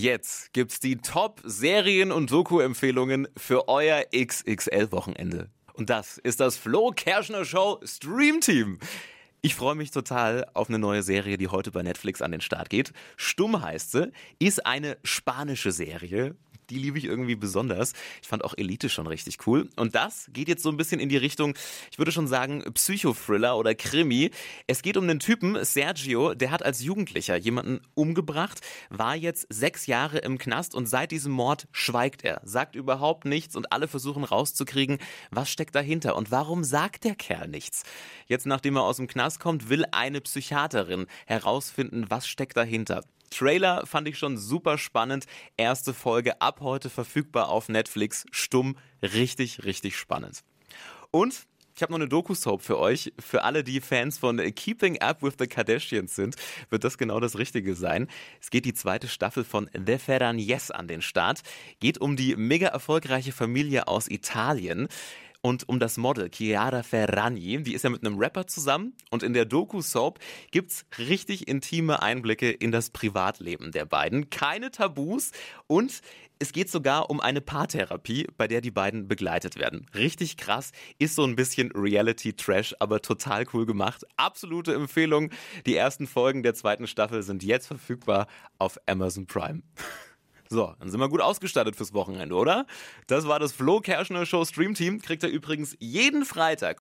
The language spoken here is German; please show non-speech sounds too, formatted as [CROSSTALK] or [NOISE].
Jetzt gibt's die Top-Serien- und Doku-Empfehlungen für euer XXL-Wochenende. Und das ist das Flo Kerschner Show Stream Team. Ich freue mich total auf eine neue Serie, die heute bei Netflix an den Start geht. Stumm heißt sie, ist eine spanische Serie die liebe ich irgendwie besonders. Ich fand auch Elite schon richtig cool. Und das geht jetzt so ein bisschen in die Richtung, ich würde schon sagen, Psychothriller oder Krimi. Es geht um einen Typen, Sergio, der hat als Jugendlicher jemanden umgebracht, war jetzt sechs Jahre im Knast und seit diesem Mord schweigt er, sagt überhaupt nichts und alle versuchen rauszukriegen, was steckt dahinter und warum sagt der Kerl nichts. Jetzt, nachdem er aus dem Knast kommt, will eine Psychiaterin herausfinden, was steckt dahinter. Trailer fand ich schon super spannend. Erste Folge ab heute verfügbar auf Netflix. Stumm, richtig, richtig spannend. Und ich habe noch eine Doku-Soap für euch. Für alle, die Fans von Keeping Up with the Kardashians sind, wird das genau das Richtige sein. Es geht die zweite Staffel von The Ferragnes an den Start. Geht um die mega erfolgreiche Familie aus Italien und um das Model Chiara Ferragni. Die ist ja mit einem Rapper zusammen und in der Doku-Soap gibt's richtig intime Einblicke in das Privatleben der beiden. Keine Tabus und es geht sogar um eine Paartherapie, bei der die beiden begleitet werden. Richtig krass, ist so ein bisschen Reality-Trash, aber total cool gemacht. Absolute Empfehlung. Die ersten Folgen der zweiten Staffel sind jetzt verfügbar auf Amazon Prime. [LAUGHS] So, dann sind wir gut ausgestattet fürs Wochenende, oder? Das war das Flo Kerschner Show Stream Team. Kriegt ihr übrigens jeden Freitag